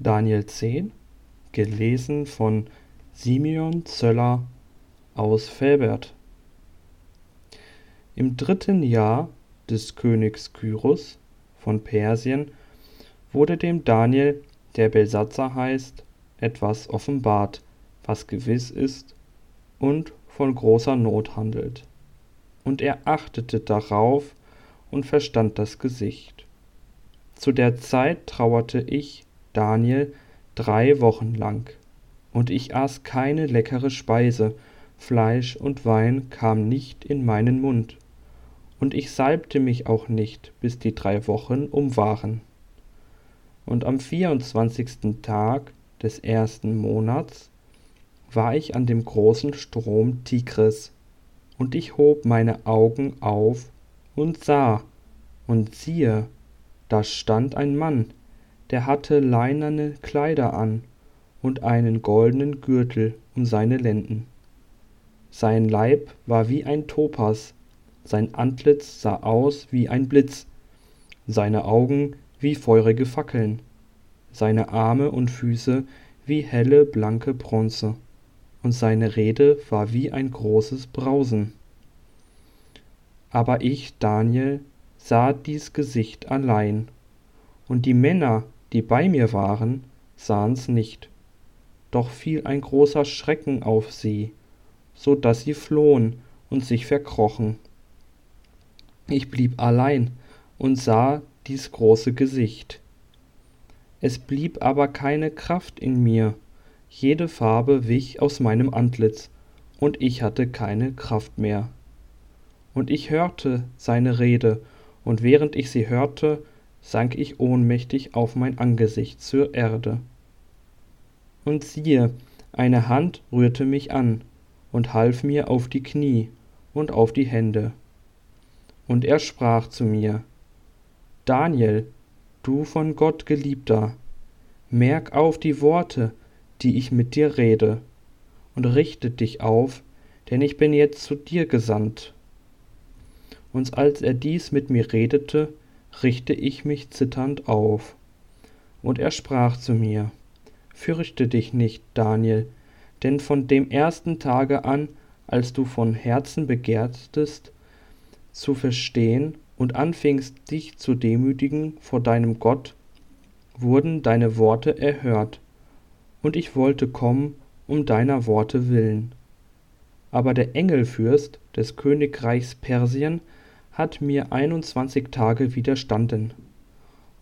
Daniel 10, gelesen von Simeon Zöller aus Velbert. Im dritten Jahr des Königs Kyros von Persien wurde dem Daniel, der Belsatzar heißt, etwas offenbart, was gewiss ist und von großer Not handelt. Und er achtete darauf und verstand das Gesicht. Zu der Zeit trauerte ich, Daniel, drei Wochen lang, und ich aß keine leckere Speise, Fleisch und Wein kam nicht in meinen Mund, und ich salbte mich auch nicht, bis die drei Wochen um waren. Und am vierundzwanzigsten Tag des ersten Monats war ich an dem großen Strom Tigris, und ich hob meine Augen auf und sah, und siehe, da stand ein Mann, der hatte leinerne Kleider an und einen goldenen Gürtel um seine Lenden. Sein Leib war wie ein Topas, sein Antlitz sah aus wie ein Blitz, seine Augen wie feurige Fackeln, seine Arme und Füße wie helle blanke Bronze, und seine Rede war wie ein großes Brausen. Aber ich, Daniel, sah dies Gesicht allein, und die Männer, die bei mir waren, sahen's nicht. Doch fiel ein großer Schrecken auf sie, so dass sie flohen und sich verkrochen. Ich blieb allein und sah dies große Gesicht. Es blieb aber keine Kraft in mir, jede Farbe wich aus meinem Antlitz, und ich hatte keine Kraft mehr. Und ich hörte seine Rede, und während ich sie hörte, sank ich ohnmächtig auf mein Angesicht zur Erde. Und siehe, eine Hand rührte mich an und half mir auf die Knie und auf die Hände. Und er sprach zu mir, Daniel, du von Gott geliebter, merk auf die Worte, die ich mit dir rede, und richte dich auf, denn ich bin jetzt zu dir gesandt. Und als er dies mit mir redete, richte ich mich zitternd auf. Und er sprach zu mir, Fürchte dich nicht, Daniel, denn von dem ersten Tage an, als du von Herzen begehrtest, zu verstehen und anfingst dich zu demütigen vor deinem Gott, wurden deine Worte erhört, und ich wollte kommen um deiner Worte willen. Aber der Engelfürst des Königreichs Persien hat mir einundzwanzig Tage widerstanden.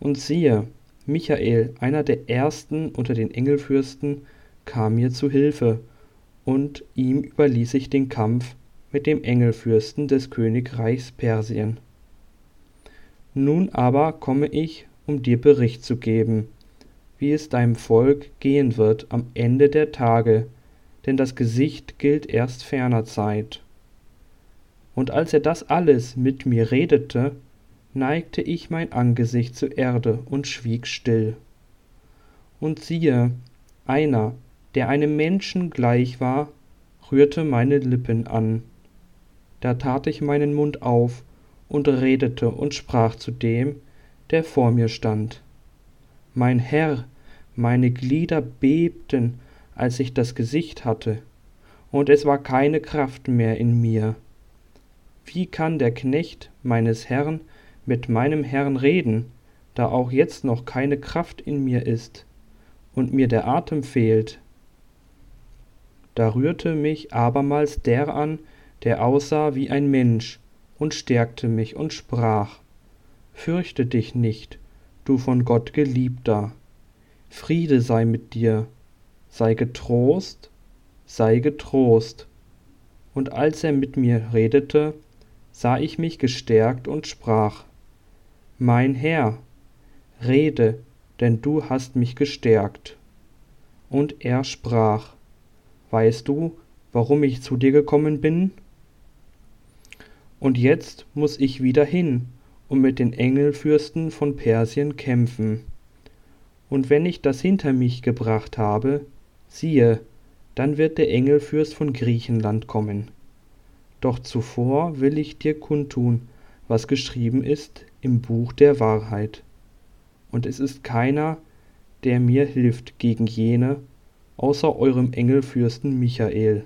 Und siehe, Michael, einer der ersten unter den Engelfürsten, kam mir zu Hilfe, und ihm überließ ich den Kampf mit dem Engelfürsten des Königreichs Persien. Nun aber komme ich, um dir Bericht zu geben, wie es deinem Volk gehen wird am Ende der Tage, denn das Gesicht gilt erst ferner Zeit. Und als er das alles mit mir redete, neigte ich mein Angesicht zur Erde und schwieg still. Und siehe, einer, der einem Menschen gleich war, rührte meine Lippen an. Da tat ich meinen Mund auf und redete und sprach zu dem, der vor mir stand. Mein Herr, meine Glieder bebten, als ich das Gesicht hatte, und es war keine Kraft mehr in mir wie kann der Knecht meines Herrn mit meinem Herrn reden, da auch jetzt noch keine Kraft in mir ist und mir der Atem fehlt? Da rührte mich abermals der an, der aussah wie ein Mensch, und stärkte mich und sprach, Fürchte dich nicht, du von Gott geliebter, Friede sei mit dir, sei getrost, sei getrost. Und als er mit mir redete, sah ich mich gestärkt und sprach, Mein Herr, rede, denn du hast mich gestärkt. Und er sprach, Weißt du, warum ich zu dir gekommen bin? Und jetzt muss ich wieder hin und mit den Engelfürsten von Persien kämpfen. Und wenn ich das hinter mich gebracht habe, siehe, dann wird der Engelfürst von Griechenland kommen doch zuvor will ich dir kundtun, was geschrieben ist im Buch der Wahrheit. Und es ist keiner, der mir hilft gegen jene, außer eurem Engelfürsten Michael.